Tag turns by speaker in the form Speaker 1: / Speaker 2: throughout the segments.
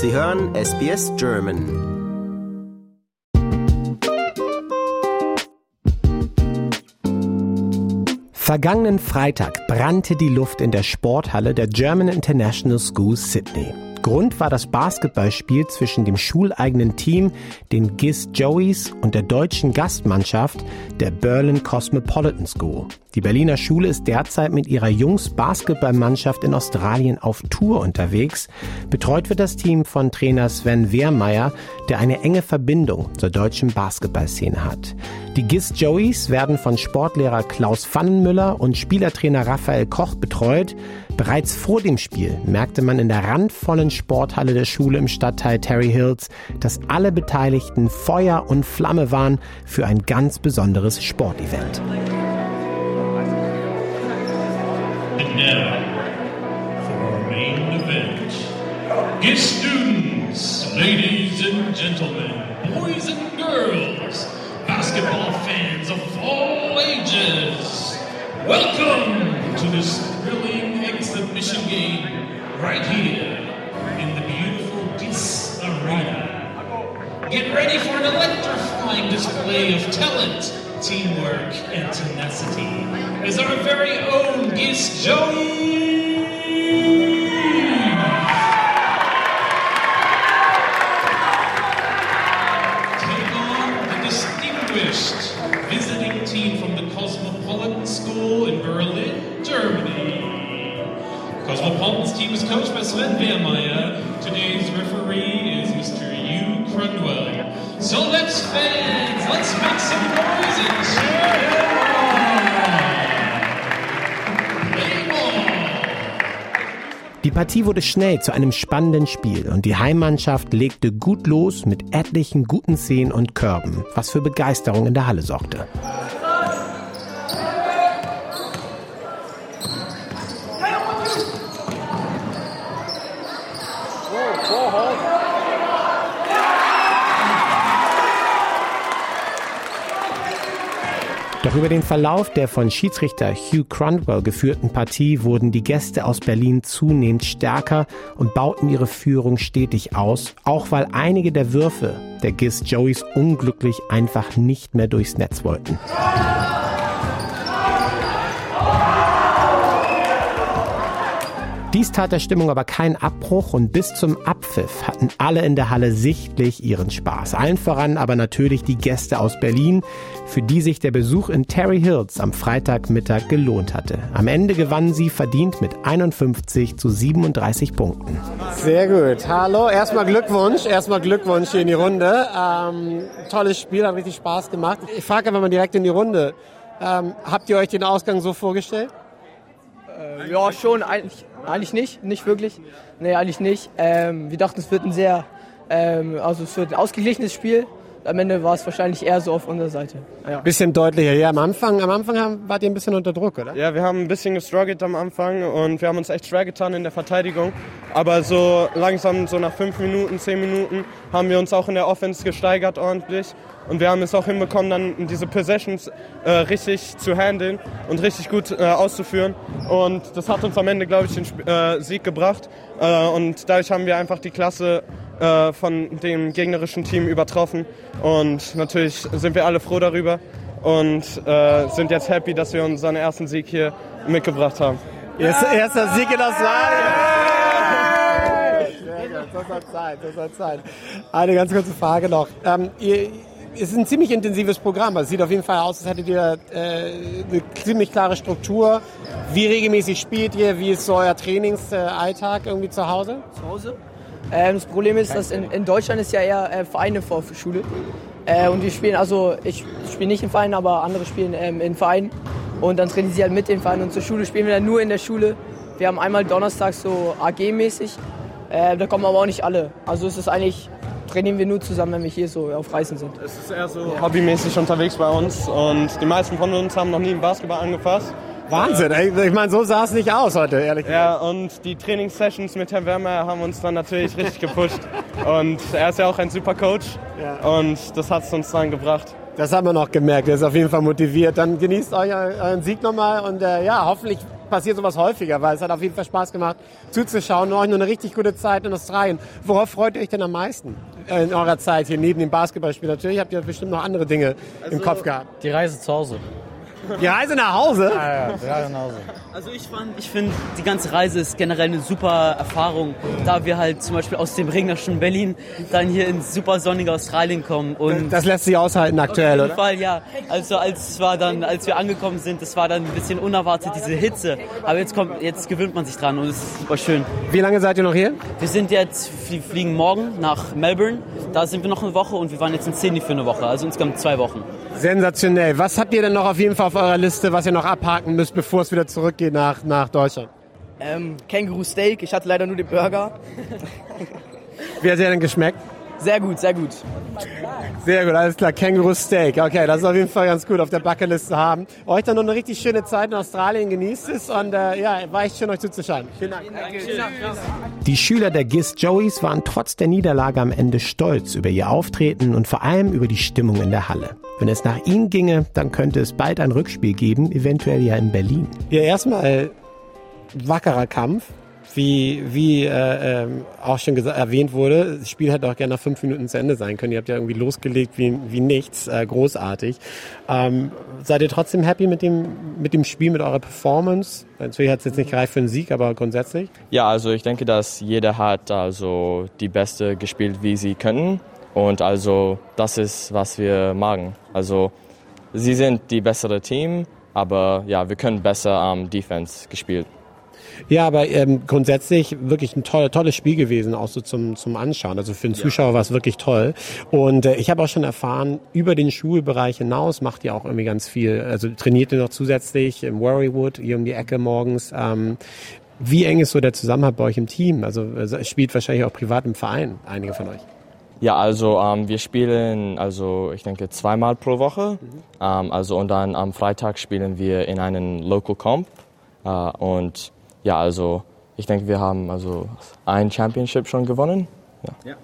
Speaker 1: Sie hören SBS German.
Speaker 2: Vergangenen Freitag brannte die Luft in der Sporthalle der German International School Sydney. Grund war das Basketballspiel zwischen dem schuleigenen Team, den GIS Joeys, und der deutschen Gastmannschaft, der Berlin Cosmopolitan School. Die Berliner Schule ist derzeit mit ihrer Jungs-Basketballmannschaft in Australien auf Tour unterwegs. Betreut wird das Team von Trainer Sven Wehrmeier, der eine enge Verbindung zur deutschen Basketballszene hat. Die GIS Joeys werden von Sportlehrer Klaus Pfannenmüller und Spielertrainer Raphael Koch betreut. Bereits vor dem Spiel merkte man in der randvollen Sporthalle der Schule im Stadtteil Terry Hills, dass alle Beteiligten Feuer und Flamme waren für ein ganz besonderes Sportevent.
Speaker 3: And now, for our main event. GIS students, ladies and gentlemen, boys and girls, basketball fans of all ages, welcome to this thrilling exhibition game right here in the beautiful GIS Arena. Get ready for an electrifying display of talent, teamwork, and tenacity as our very own GIS Joey. Coached by Sven Wehrmeier. Today's referee is Mr. Hugh Crundwell. So let's fans, let's make some noise and cheer.
Speaker 2: Die Partie wurde schnell zu einem spannenden Spiel und die Heimmannschaft legte gut los mit etlichen guten Szenen und Körben, was für Begeisterung in der Halle sorgte. Doch über den Verlauf der von Schiedsrichter Hugh Crundwell geführten Partie wurden die Gäste aus Berlin zunehmend stärker und bauten ihre Führung stetig aus, auch weil einige der Würfe der GIS Joeys unglücklich einfach nicht mehr durchs Netz wollten. Dies tat der Stimmung aber keinen Abbruch und bis zum Abpfiff hatten alle in der Halle sichtlich ihren Spaß. Allen voran aber natürlich die Gäste aus Berlin, für die sich der Besuch in Terry Hills am Freitagmittag gelohnt hatte. Am Ende gewannen sie verdient mit 51 zu 37 Punkten.
Speaker 4: Sehr gut. Hallo, erstmal Glückwunsch. Erstmal Glückwunsch hier in die Runde. Ähm, tolles Spiel, hat richtig Spaß gemacht. Ich frage einfach mal direkt in die Runde. Ähm, habt ihr euch den Ausgang so vorgestellt?
Speaker 5: Ja, schon, eigentlich, eigentlich nicht, nicht wirklich. Nee, eigentlich nicht. Ähm, wir dachten, es wird ein sehr, ähm, also es wird ein ausgeglichenes Spiel. Am Ende war es wahrscheinlich eher so auf unserer Seite. Ja.
Speaker 4: Bisschen deutlicher. Ja, am Anfang, am Anfang haben, wart ihr ein bisschen unter Druck, oder?
Speaker 6: Ja, wir haben ein bisschen gestruggelt am Anfang und wir haben uns echt schwer getan in der Verteidigung. Aber so langsam, so nach fünf Minuten, zehn Minuten, haben wir uns auch in der Offense gesteigert ordentlich. Und wir haben es auch hinbekommen, dann diese Possessions äh, richtig zu handeln und richtig gut äh, auszuführen. Und das hat uns am Ende, glaube ich, den Sp äh, Sieg gebracht. Äh, und dadurch haben wir einfach die Klasse äh, von dem gegnerischen Team übertroffen. Und natürlich sind wir alle froh darüber und äh, sind jetzt happy, dass wir unseren ersten Sieg hier mitgebracht haben.
Speaker 4: Erster, Sieg in Australien. So soll sein, so soll sein. Eine ganz kurze Frage noch. Ähm, ihr, es ist ein ziemlich intensives Programm. Es sieht auf jeden Fall aus, als hättet ihr äh, eine ziemlich klare Struktur. Wie regelmäßig spielt ihr? Wie ist so euer Trainingsalltag irgendwie zu Hause?
Speaker 5: Zu Hause? Ähm, das Problem ist, dass in, in Deutschland ist ja eher äh, Vereine vor Schule. Äh, und wir spielen, also ich spiele nicht im Verein, aber andere spielen ähm, in Vereinen. Und dann trainieren sie halt mit den Vereinen. Und zur Schule spielen wir dann nur in der Schule. Wir haben einmal donnerstags so AG-mäßig. Äh, da kommen aber auch nicht alle. Also es ist eigentlich, trainieren wir nur zusammen, wenn wir hier so auf Reisen sind.
Speaker 6: Es ist eher so hobbymäßig unterwegs bei uns und die meisten von uns haben noch nie einen Basketball angefasst.
Speaker 4: Wahnsinn, ey. ich meine, so sah es nicht aus heute, ehrlich gesagt.
Speaker 6: Ja, und die Trainingssessions mit Herrn Wärmer haben uns dann natürlich richtig gepusht. Und er ist ja auch ein super Coach
Speaker 4: Ja.
Speaker 6: und das hat es uns dann gebracht.
Speaker 4: Das haben wir noch gemerkt, er ist auf jeden Fall motiviert. Dann genießt euch euren Sieg nochmal und äh, ja, hoffentlich passiert sowas häufiger, weil es hat auf jeden Fall Spaß gemacht zuzuschauen. Euch nur eine richtig gute Zeit in Australien. Worauf freut ihr euch denn am meisten in eurer Zeit hier neben dem Basketballspiel? Natürlich habt ihr bestimmt noch andere Dinge also im Kopf gehabt.
Speaker 7: Die Reise zu Hause.
Speaker 4: Die Reise nach Hause?
Speaker 7: Ja, ja, die Reise nach Hause.
Speaker 8: Also ich fand, ich finde, die ganze Reise ist generell eine super Erfahrung, da wir halt zum Beispiel aus dem regnerischen Berlin dann hier ins super sonnige Australien kommen. Und
Speaker 4: das lässt sich aushalten aktuell,
Speaker 8: oder? Auf jeden Fall, ja. Also als es war dann, als wir angekommen sind, das war dann ein bisschen unerwartet, diese Hitze. Aber jetzt kommt, jetzt gewöhnt man sich dran und es ist super schön.
Speaker 4: Wie lange seid ihr noch hier?
Speaker 8: Wir sind jetzt, wir fliegen morgen nach Melbourne. Da sind wir noch eine Woche und wir waren jetzt in Sydney für eine Woche, also insgesamt zwei Wochen.
Speaker 4: Sensationell. Was habt ihr denn noch auf jeden Fall auf eurer Liste, was ihr noch abhaken müsst, bevor es wieder zurückgeht nach, nach Deutschland?
Speaker 5: Ähm, Känguru Steak. Ich hatte leider nur den Burger.
Speaker 4: Wie hat dir denn geschmeckt?
Speaker 5: Sehr gut, sehr gut.
Speaker 4: Sehr gut, alles klar. Känguru Steak. Okay, das ist auf jeden Fall ganz gut auf der Bucketlist zu haben. Euch dann noch eine richtig schöne Zeit in Australien. Genießt es und äh, ja, war echt schön, euch zuzuschauen. Vielen Dank.
Speaker 2: Die Schüler der GIS Joeys waren trotz der Niederlage am Ende stolz über ihr Auftreten und vor allem über die Stimmung in der Halle. Wenn es nach ihnen ginge, dann könnte es bald ein Rückspiel geben, eventuell ja in Berlin.
Speaker 4: Ja, erstmal wackerer Kampf wie, wie äh, ähm, auch schon erwähnt wurde, das Spiel hätte auch gerne nach fünf Minuten zu Ende sein können. Ihr habt ja irgendwie losgelegt wie, wie nichts, äh, großartig. Ähm, seid ihr trotzdem happy mit dem, mit dem Spiel, mit eurer Performance? Natürlich hat es jetzt nicht gereicht für einen Sieg, aber grundsätzlich?
Speaker 9: Ja, also ich denke, dass jeder hat also die Beste gespielt, wie sie können. Und also das ist, was wir magen. Also sie sind die bessere Team, aber ja, wir können besser am ähm, Defense gespielt.
Speaker 4: Ja, aber ähm, grundsätzlich wirklich ein toll, tolles Spiel gewesen, auch so zum, zum Anschauen. Also für den Zuschauer ja. war es wirklich toll. Und äh, ich habe auch schon erfahren, über den Schulbereich hinaus macht ihr auch irgendwie ganz viel. Also trainiert ihr noch zusätzlich im Worrywood, hier um die Ecke morgens. Ähm, wie eng ist so der Zusammenhalt bei euch im Team? Also äh, spielt wahrscheinlich auch privat im Verein, einige von euch.
Speaker 9: Ja, also ähm, wir spielen, also ich denke zweimal pro Woche. Mhm. Ähm, also und dann am Freitag spielen wir in einem Local Comp äh, und ja, also ich denke, wir haben also ein Championship schon gewonnen. Ja. ja.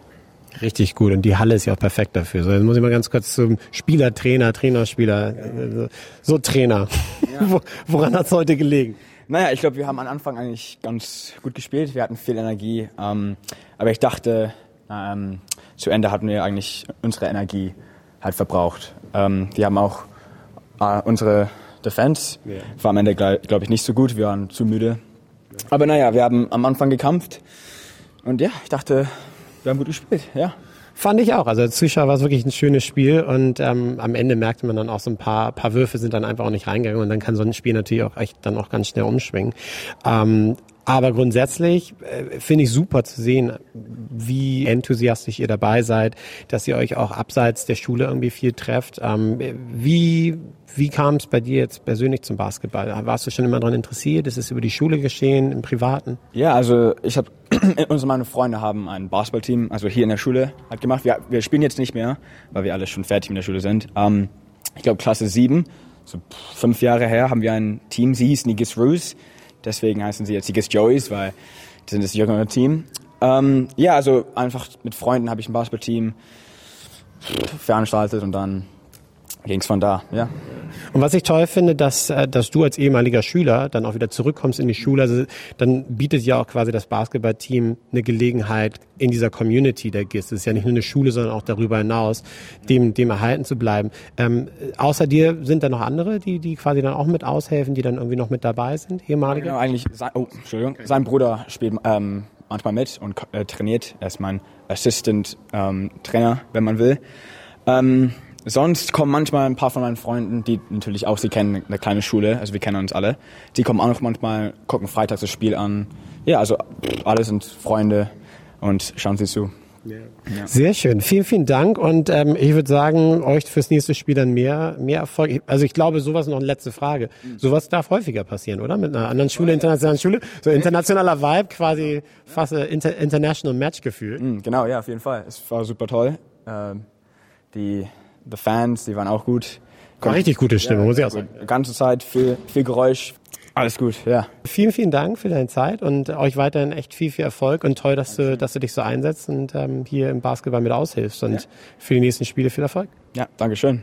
Speaker 4: Richtig gut und die Halle ist ja auch perfekt dafür. So, jetzt muss ich mal ganz kurz zum Spieler, Trainer, Trainerspieler, ja. so Trainer. Ja. Woran hat es heute gelegen?
Speaker 10: Naja, ich glaube, wir haben am Anfang eigentlich ganz gut gespielt. Wir hatten viel Energie. Ähm, aber ich dachte, ähm, zu Ende hatten wir eigentlich unsere Energie halt verbraucht. Ähm, wir haben auch äh, unsere Defense war am Ende, glaube ich, nicht so gut. Wir waren zu müde. Aber naja, wir haben am Anfang gekämpft. Und ja, ich dachte, wir haben gut gespielt, ja.
Speaker 4: Fand ich auch. Also als Zuschauer war es wirklich ein schönes Spiel und ähm, am Ende merkte man dann auch so ein paar, paar Würfe sind dann einfach auch nicht reingegangen und dann kann so ein Spiel natürlich auch echt dann auch ganz schnell umschwingen. Ähm, aber grundsätzlich äh, finde ich super zu sehen, wie enthusiastisch ihr dabei seid, dass ihr euch auch abseits der Schule irgendwie viel trefft. Ähm, wie wie kam es bei dir jetzt persönlich zum Basketball? Warst du schon immer daran interessiert? Ist es über die Schule geschehen, im Privaten?
Speaker 10: Ja, also ich habe, unsere meine Freunde haben ein Basketballteam, also hier in der Schule hat gemacht. Wir, wir spielen jetzt nicht mehr, weil wir alle schon fertig mit der Schule sind. Ähm, ich glaube Klasse 7, so fünf Jahre her, haben wir ein Team, sie hießen die Gis Roos. Deswegen heißen sie jetzt die Gis Joeys, weil die sind das jüngere Team. Ähm, ja, also einfach mit Freunden habe ich ein Basketballteam veranstaltet und dann ging es von da, ja.
Speaker 4: Und was ich toll finde, dass, äh, dass du als ehemaliger Schüler dann auch wieder zurückkommst in die Schule, also dann bietet ja auch quasi das Basketballteam eine Gelegenheit in dieser Community der GIS. Es ist ja nicht nur eine Schule, sondern auch darüber hinaus, dem, dem erhalten zu bleiben. Ähm, außer dir sind da noch andere, die, die quasi dann auch mit aushelfen, die dann irgendwie noch mit dabei sind, ehemalige?
Speaker 10: Genau, eigentlich, sein, oh, Entschuldigung, sein Bruder spielt ähm, manchmal mit und äh, trainiert. Er ist mein Assistant ähm, Trainer, wenn man will. Ähm, Sonst kommen manchmal ein paar von meinen Freunden, die natürlich auch, sie kennen eine kleine Schule, also wir kennen uns alle. Die kommen auch noch manchmal, gucken freitags das Spiel an. Ja, also alle sind Freunde und schauen sie zu.
Speaker 4: Ja. Sehr schön. Vielen, vielen Dank. Und ähm, ich würde sagen, euch fürs nächste Spiel dann mehr, mehr Erfolg. Also ich glaube, sowas noch eine letzte Frage. Sowas darf häufiger passieren, oder? Mit einer anderen Schule, internationalen Schule. So internationaler Vibe, quasi fast ein Inter International Match gefühl.
Speaker 10: Mhm, genau, ja, auf jeden Fall. Es war super toll. Ähm, die The Fans, die waren auch gut.
Speaker 4: War richtig gute Stimme, ja, muss ich auch sagen.
Speaker 10: Die ganze Zeit viel, viel Geräusch. Alles gut, ja.
Speaker 4: Vielen, vielen Dank für deine Zeit und euch weiterhin echt viel, viel Erfolg und toll, dass du, dass du dich so einsetzt und ähm, hier im Basketball mit aushilfst und ja. für die nächsten Spiele viel Erfolg.
Speaker 10: Ja, Dankeschön.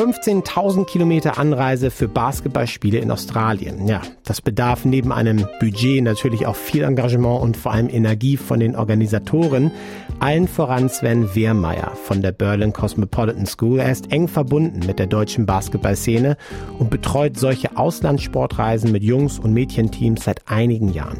Speaker 2: 15.000 Kilometer Anreise für Basketballspiele in Australien. Ja, das bedarf neben einem Budget natürlich auch viel Engagement und vor allem Energie von den Organisatoren. Allen voran Sven Wehrmeier von der Berlin Cosmopolitan School. Er ist eng verbunden mit der deutschen Basketballszene und betreut solche Auslandssportreisen mit Jungs- und Mädchenteams seit einigen Jahren.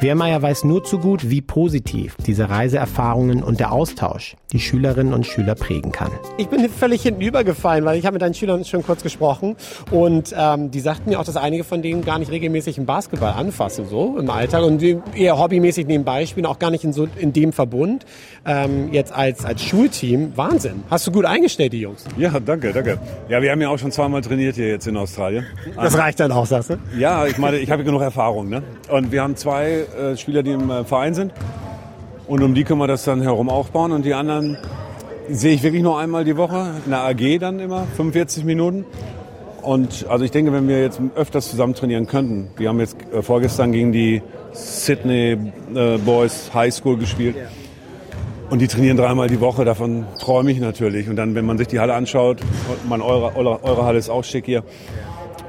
Speaker 2: Wehrmeier weiß nur zu gut, wie positiv diese Reiseerfahrungen und der Austausch die Schülerinnen und Schüler prägen kann.
Speaker 4: Ich bin völlig hinten übergefallen, weil ich habe mit deinen Schülern schon kurz gesprochen und ähm, die sagten mir auch, dass einige von denen gar nicht regelmäßig im Basketball anfassen, so im Alltag und eher hobbymäßig nebenbei spielen, auch gar nicht in, so, in dem Verbund. Ähm, jetzt als, als Schulteam, Wahnsinn. Hast du gut eingestellt, die Jungs?
Speaker 7: Ja, danke, danke. Ja, wir haben ja auch schon zweimal trainiert hier jetzt in Australien.
Speaker 4: Das reicht dann auch, sagst du?
Speaker 7: Ja, ich meine, ich habe genug Erfahrung. Ne? Und wir haben zwei äh, Spieler, die im äh, Verein sind. Und um die können wir das dann herum aufbauen. Und die anderen sehe ich wirklich nur einmal die Woche. In der AG dann immer, 45 Minuten. Und also ich denke, wenn wir jetzt öfters zusammen trainieren könnten. Wir haben jetzt äh, vorgestern gegen die Sydney äh, Boys High School gespielt. Und die trainieren dreimal die Woche, davon träume ich natürlich. Und dann, wenn man sich die Halle anschaut, man, eure, eure, eure Halle ist auch schick hier.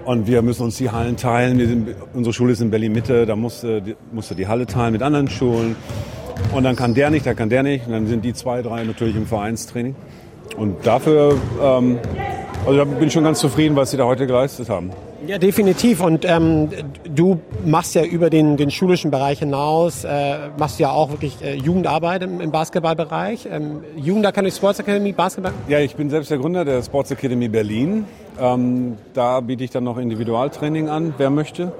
Speaker 7: Und wir müssen uns die Hallen teilen. Sind, unsere Schule ist in Berlin-Mitte, da musste, musste die Halle teilen mit anderen Schulen. Und dann kann der nicht, da kann der nicht. Und dann sind die zwei, drei natürlich im Vereinstraining. Und dafür, ähm, also da bin ich schon ganz zufrieden, was sie da heute geleistet haben.
Speaker 4: Ja, definitiv. Und ähm, du machst ja über den, den schulischen Bereich hinaus, äh, machst ja auch wirklich äh, Jugendarbeit im, im Basketballbereich. Ähm, Jugend Academy Sports Academy Basketball?
Speaker 7: Ja, ich bin selbst der Gründer der Sports Academy Berlin. Ähm, da biete ich dann noch Individualtraining an, wer möchte.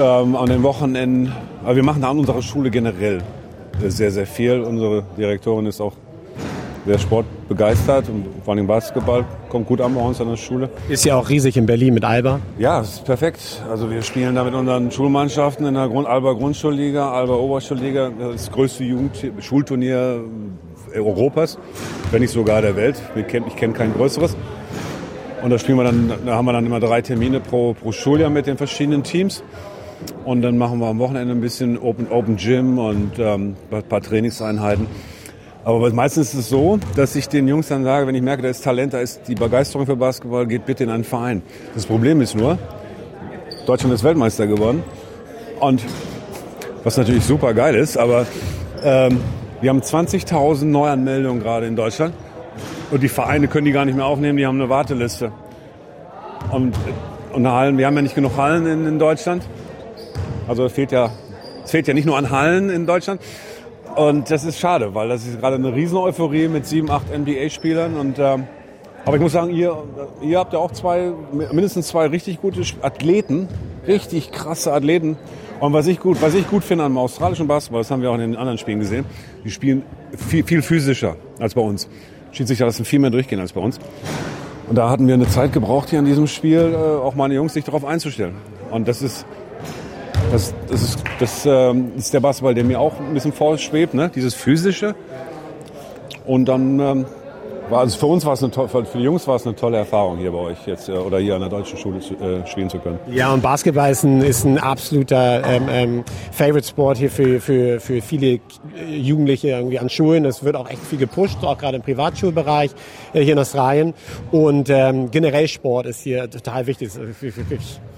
Speaker 7: Ähm, an den Wochenenden, aber wir machen an unserer Schule generell sehr, sehr viel. Unsere Direktorin ist auch sehr sportbegeistert und vor allem Basketball kommt gut an bei uns an der Schule.
Speaker 4: Ist ja auch riesig in Berlin mit Alba.
Speaker 7: Ja, ist perfekt. Also wir spielen da mit unseren Schulmannschaften in der Grund Alba Grundschulliga, Alba Oberschulliga, das größte Jugendschulturnier Europas, wenn nicht sogar der Welt. Ich kenne kenn kein größeres. Und da spielen wir dann, da haben wir dann immer drei Termine pro, pro Schuljahr mit den verschiedenen Teams. Und dann machen wir am Wochenende ein bisschen Open, Open Gym und ähm, ein paar Trainingseinheiten. Aber meistens ist es so, dass ich den Jungs dann sage, wenn ich merke, da ist Talent, da ist die Begeisterung für Basketball, geht bitte in einen Verein. Das Problem ist nur, Deutschland ist Weltmeister geworden. Und was natürlich super geil ist, aber ähm, wir haben 20.000 Neuanmeldungen gerade in Deutschland. Und die Vereine können die gar nicht mehr aufnehmen, die haben eine Warteliste. Und, und Hallen, wir haben ja nicht genug Hallen in, in Deutschland. Also es fehlt ja, es fehlt ja nicht nur an Hallen in Deutschland. Und das ist schade, weil das ist gerade eine riesen Euphorie mit sieben, acht NBA-Spielern. Und ähm, aber ich muss sagen, ihr, ihr habt ja auch zwei, mindestens zwei richtig gute Athleten, richtig krasse Athleten. Und was ich gut, was ich gut finde am australischen Basketball, das haben wir auch in den anderen Spielen gesehen, die spielen viel, viel physischer als bei uns. Schiedsrichter lassen viel mehr durchgehen als bei uns. Und da hatten wir eine Zeit gebraucht hier in diesem Spiel, äh, auch meine Jungs sich darauf einzustellen. Und das ist, das, das, ist, das ähm, ist der Basketball, der mir auch ein bisschen vorschwebt, ne? dieses physische. Und dann ähm, war also für uns war es eine für die Jungs war es eine tolle Erfahrung hier bei euch jetzt äh, oder hier an der deutschen Schule äh, spielen zu können.
Speaker 4: Ja, und Basketball ist ein, ist ein absoluter ähm, ähm, Favorite Sport hier für, für, für viele Jugendliche irgendwie an Schulen. Es wird auch echt viel gepusht, auch gerade im Privatschulbereich äh, hier in Australien. Und ähm, generell Sport ist hier total wichtig.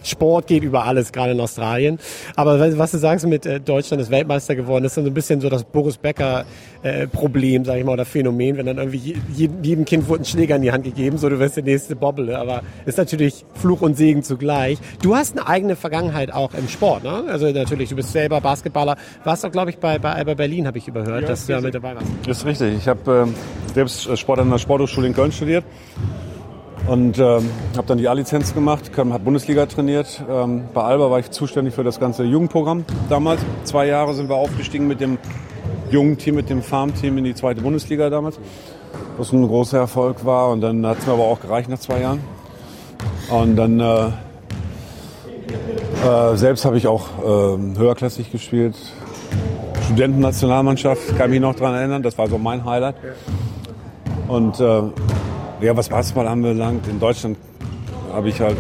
Speaker 4: Sport geht über alles, gerade in Australien. Aber was du sagst mit äh, Deutschland ist Weltmeister geworden, das ist so ein bisschen so das Boris Becker äh, Problem, sag ich mal, oder Phänomen, wenn dann irgendwie jedem, jedem Kind wurde ein Schläger in die Hand gegeben, so du wirst der nächste Bobble. Aber ist natürlich Fluch und Segen zugleich. Du hast eine eigene Vergangenheit auch im Sport, ne? Also natürlich, du bist selber Basketballer. Warst doch, glaube ich, bei, bei Alba Berlin, habe ich überhört, ja, dass du da mit dabei warst.
Speaker 7: Das ist richtig. Ich habe äh, selbst Sport an der Sporthochschule in Köln studiert und ähm, habe dann die A-Lizenz gemacht, habe Bundesliga trainiert. Ähm, bei Alba war ich zuständig für das ganze Jugendprogramm damals. Zwei Jahre sind wir aufgestiegen mit dem jungen Team, mit dem Farmteam in die zweite Bundesliga damals, was ein großer Erfolg war. Und dann hat es mir aber auch gereicht nach zwei Jahren. Und dann äh, äh, selbst habe ich auch äh, höherklassig gespielt. Studentennationalmannschaft, kann mich noch daran erinnern, das war so mein Highlight. Und äh, ja, was Basketball anbelangt, in Deutschland habe ich halt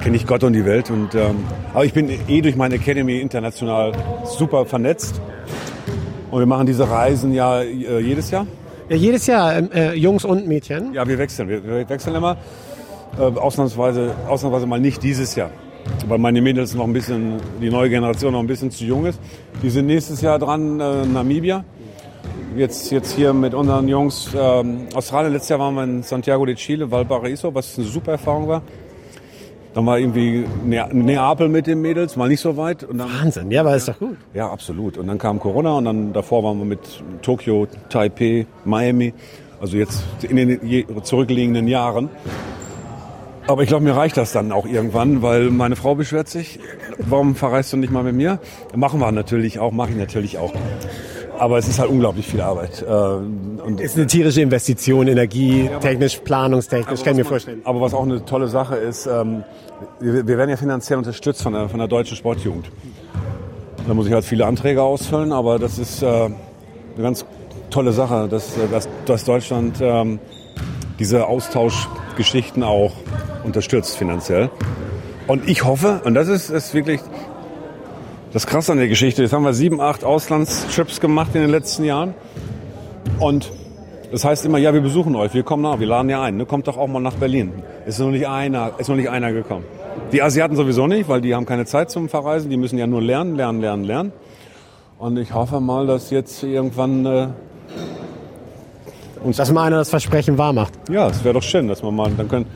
Speaker 7: kenne ich Gott und die Welt. Und, ähm, aber ich bin eh durch meine Academy international super vernetzt. Und wir machen diese Reisen ja äh, jedes Jahr.
Speaker 4: Ja, jedes Jahr ähm, äh, Jungs und Mädchen.
Speaker 7: Ja, wir wechseln. Wir, wir wechseln immer. Äh, ausnahmsweise, ausnahmsweise mal nicht dieses Jahr. Weil meine Mädels noch ein bisschen, die neue Generation noch ein bisschen zu jung ist. Die sind nächstes Jahr dran, äh, Namibia. Jetzt, jetzt hier mit unseren Jungs ähm, Australien. Letztes Jahr waren wir in Santiago de Chile, Valparaiso, was eine super Erfahrung war. Dann war irgendwie Ne- Neapel mit den Mädels, mal nicht so weit. Und dann,
Speaker 4: Wahnsinn, ja, aber ist doch gut.
Speaker 7: ja, absolut. Und dann kam Corona und dann davor waren wir mit Tokio, Taipei, Miami. Also jetzt in den zurückliegenden Jahren. Aber ich glaube, mir reicht das dann auch irgendwann, weil meine Frau beschwert sich, warum verreist du nicht mal mit mir? Machen wir natürlich auch, mache ich natürlich auch. Aber es ist halt unglaublich viel Arbeit. Äh, Und
Speaker 4: Ist eine tierische Investition, Energie, technisch, planungstechnisch, kann ich mir vorstellen.
Speaker 7: aber was auch eine tolle Sache ist, ähm, wir, wir werden ja finanziell unterstützt von der, von der deutschen Sportjugend. Da muss ich halt viele Anträge ausfüllen, aber das ist äh, eine ganz tolle Sache, dass, äh, dass, dass Deutschland ähm, diese Austauschgeschichten auch unterstützt finanziell. Und ich hoffe, und das ist, ist wirklich das Krasse an der Geschichte, jetzt haben wir sieben, acht Auslandstrips gemacht in den letzten Jahren. Und das heißt immer, ja, wir besuchen euch, wir kommen nach, wir laden ja ein, ne? kommt doch auch mal nach Berlin. Ist noch nicht einer, ist noch nicht einer gekommen. Die Asiaten sowieso nicht, weil die haben keine Zeit zum Verreisen, die müssen ja nur lernen, lernen, lernen, lernen. Und ich hoffe mal, dass jetzt irgendwann äh, uns
Speaker 4: Dass mal einer das Versprechen wahr macht.
Speaker 7: ja, es wäre doch schön, dass man mal dann können.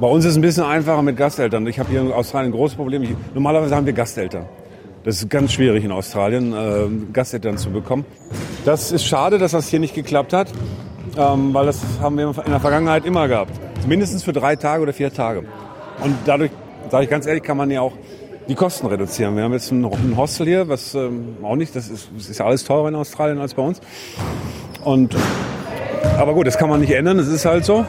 Speaker 7: Bei uns ist es ein bisschen einfacher mit Gasteltern. Ich habe hier in Australien ein großes Problem. Ich, normalerweise haben wir Gasteltern. Das ist ganz schwierig in Australien, äh, Gasteltern zu bekommen. Das ist schade, dass das hier nicht geklappt hat, ähm, weil das haben wir in der Vergangenheit immer gehabt. Mindestens für drei Tage oder vier Tage. Und dadurch, sage ich ganz ehrlich, kann man ja auch die Kosten reduzieren. Wir haben jetzt ein, Hostel hier, was ähm, auch nicht, das ist, das ist ja alles teurer in Australien als bei uns. Und aber gut, das kann man nicht ändern, es ist halt so.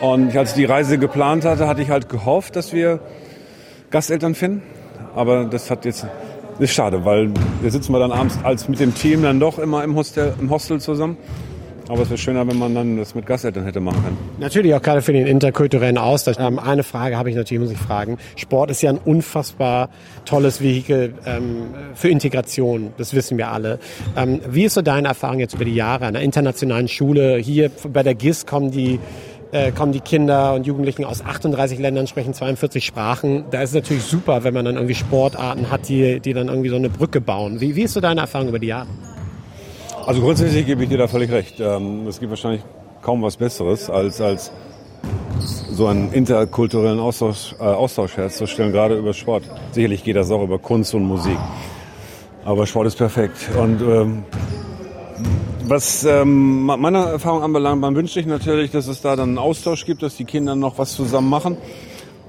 Speaker 7: Und als ich die Reise geplant hatte, hatte ich halt gehofft, dass wir Gasteltern finden. Aber das hat jetzt, ist schade, weil wir sitzen wir dann abends als mit dem Team dann doch immer im Hostel, im Hostel zusammen. Aber es wäre schöner, wenn man dann das mit Gasteltern hätte machen können.
Speaker 4: Natürlich auch gerade für den interkulturellen Austausch. Ähm, eine Frage habe ich natürlich, muss ich fragen. Sport ist ja ein unfassbar tolles Vehikel ähm, für Integration. Das wissen wir alle. Ähm, wie ist so deine Erfahrung jetzt über die Jahre an der internationalen Schule? Hier bei der GIS kommen die äh, kommen die Kinder und Jugendlichen aus 38 Ländern, sprechen 42 Sprachen. Da ist es natürlich super, wenn man dann irgendwie Sportarten hat, die, die dann irgendwie so eine Brücke bauen. Wie, wie ist so deine Erfahrung über die Jahre?
Speaker 7: Also grundsätzlich gebe ich dir da völlig recht. Ähm, Es gibt wahrscheinlich kaum was Besseres, als, als so einen interkulturellen Austausch, äh, Austausch herzustellen, gerade über Sport. Sicherlich geht das auch über Kunst und Musik. Aber Sport ist perfekt. Und ähm, was ähm, me- meine Erfahrung anbelangt, man wünscht sich natürlich, dass es da dann einen Austausch gibt, dass die Kinder noch was zusammen machen,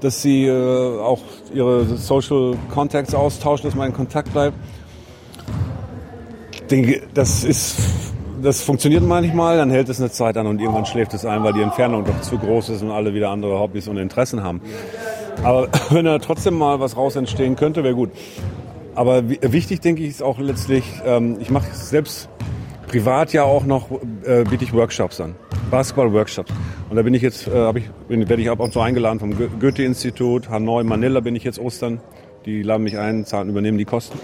Speaker 7: dass sie äh, auch ihre Social Contacts austauschen, dass man in Kontakt bleibt. Ich denke, das ist, das funktioniert manchmal, dann hält es eine Zeit an und irgendwann schläft es ein, weil die Entfernung doch zu groß ist und alle wieder andere Hobbys und Interessen haben. Aber wenn da trotzdem mal was raus entstehen könnte, wäre gut. Aber wi- wichtig, denke ich, ist auch letztlich, ähm, ich mache selbst privat ja auch noch, äh, biete ich Workshops an. Basketball-Workshops. Und da bin ich jetzt, äh, hab ich, bin, werde ich und zu eingeladen vom Go- Goethe-Institut, Hanoi, Manila bin ich jetzt Ostern. Die laden mich ein, zahlen, übernehmen die Kosten.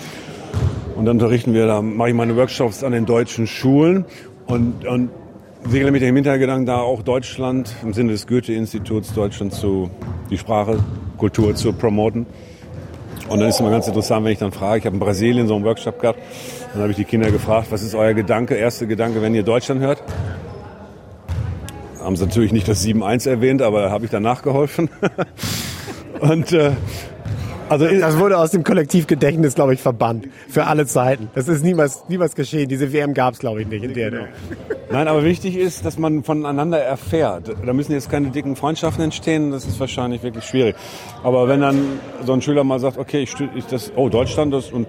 Speaker 7: Und dann unterrichten wir, da mache ich meine Workshops an den deutschen Schulen und, und segle mit dem Hintergedanken, da auch Deutschland im Sinne des Goethe-Instituts Deutschland zu, die Sprache, Kultur zu promoten. Und dann ist es immer ganz interessant, wenn ich dann frage, ich habe in Brasilien so einen Workshop gehabt, dann habe ich die Kinder gefragt, was ist euer Gedanke, erste Gedanke, wenn ihr Deutschland hört? Haben sie natürlich nicht das 7-1 erwähnt, aber habe ich dann nachgeholfen. Und äh, also
Speaker 4: Das wurde aus dem Kollektivgedächtnis, glaube ich, verbannt. Für alle Zeiten. Das ist niemals, niemals geschehen. Diese WM gab es, glaube ich, nicht in der.
Speaker 7: Nein, aber wichtig ist, dass man voneinander erfährt. Da müssen jetzt keine dicken Freundschaften entstehen, das ist wahrscheinlich wirklich schwierig. Aber wenn dann so ein Schüler mal sagt, okay, ich, ich das, oh, Deutschland, das und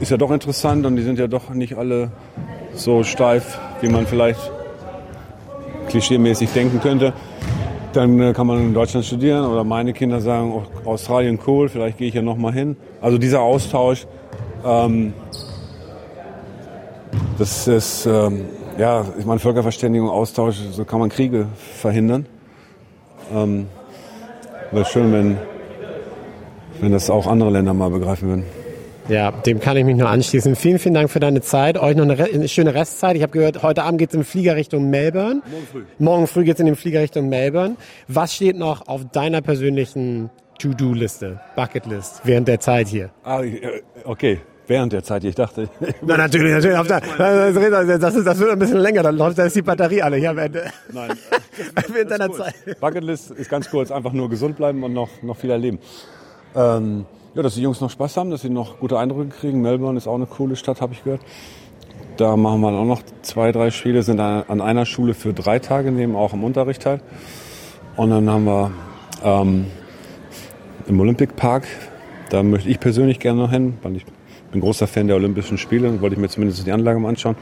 Speaker 7: ist ja doch interessant und die sind ja doch nicht alle so steif, wie man vielleicht klischeemäßig denken könnte, dann äh, kann man in Deutschland studieren oder meine Kinder sagen, oh, Australien cool, vielleicht gehe ich ja noch mal hin. Also dieser Austausch, ähm, das ist, ähm, ja, ich meine, Völkerverständigung, Austausch, so kann man Kriege verhindern. Ähm, Wäre schön, wenn, wenn das auch andere Länder mal begreifen würden.
Speaker 4: Ja, dem kann ich mich nur anschließen. Vielen, vielen Dank für deine Zeit. Euch noch eine, Re eine schöne Restzeit. Ich habe gehört, heute Abend geht es im Flieger Richtung Melbourne. Morgen früh. Morgen früh geht es in den Flieger Richtung Melbourne. Was steht noch auf deiner persönlichen To-Do-Liste, Bucketlist während der Zeit hier?
Speaker 7: Ah, okay. Während der Zeit, ich dachte.
Speaker 4: Na, natürlich, natürlich. Auf der, das, ist, das wird ein bisschen länger, dann läuft da ist die Batterie alle hier am Ende.
Speaker 7: Nein.
Speaker 4: während deiner Zeit.
Speaker 7: Bucketlist ist ganz kurz, einfach nur gesund bleiben und noch, noch viel erleben. Ähm, ja, dass die Jungs noch Spaß haben, dass sie noch gute Eindrücke kriegen. Melbourne ist auch eine coole Stadt, habe ich gehört. Da machen wir auch noch zwei, drei Spiele, sind an einer Schule für drei Tage, nehmen auch im Unterricht teil. Und dann haben wir ähm, im Olympic Park, da möchte ich persönlich gerne noch hin, weil ich bin großer Fan der Olympischen Spiele, wollte ich mir zumindest die Anlage mal anschauen.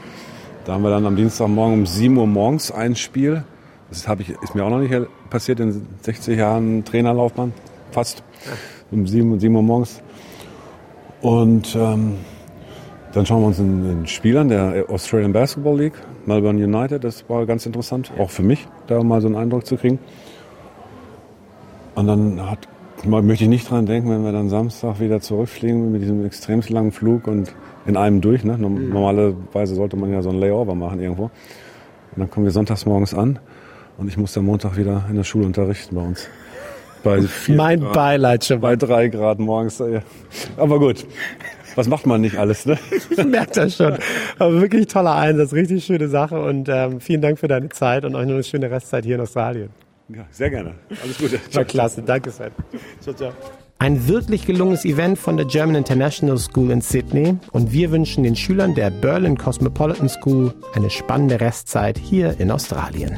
Speaker 7: Da haben wir dann am Dienstagmorgen um 7 Uhr morgens ein Spiel. Das ich, ist mir auch noch nicht passiert in 60 Jahren Trainerlaufbahn, fast. Um 7, 7 Uhr morgens. Und ähm, dann schauen wir uns einen Spiel an, der Australian Basketball League, Melbourne United. Das war ganz interessant, auch für mich, da mal so einen Eindruck zu kriegen. Und dann hat möchte ich nicht dran denken, wenn wir dann Samstag wieder zurückfliegen mit diesem extrem langen Flug und in einem durch. Ne? Mhm. Normalerweise sollte man ja so ein Layover machen irgendwo. Und dann kommen wir sonntags morgens an und ich muss dann Montag wieder in der Schule unterrichten bei uns.
Speaker 4: Bei mein
Speaker 7: Grad,
Speaker 4: Beileid schon.
Speaker 7: Bei drei Grad morgens. Aber gut, was macht man nicht alles, ne?
Speaker 4: Merkt das schon. Aber wirklich toller Einsatz, richtig schöne Sache und ähm, vielen Dank für deine Zeit und euch noch eine schöne Restzeit hier in Australien.
Speaker 7: Ja, sehr gerne. Alles Gute.
Speaker 4: War klasse. Danke, Sven. Ciao, ciao. Ein wirklich gelungenes Event von der German International School in Sydney und wir wünschen den Schülern der Berlin Cosmopolitan School eine spannende Restzeit hier in Australien.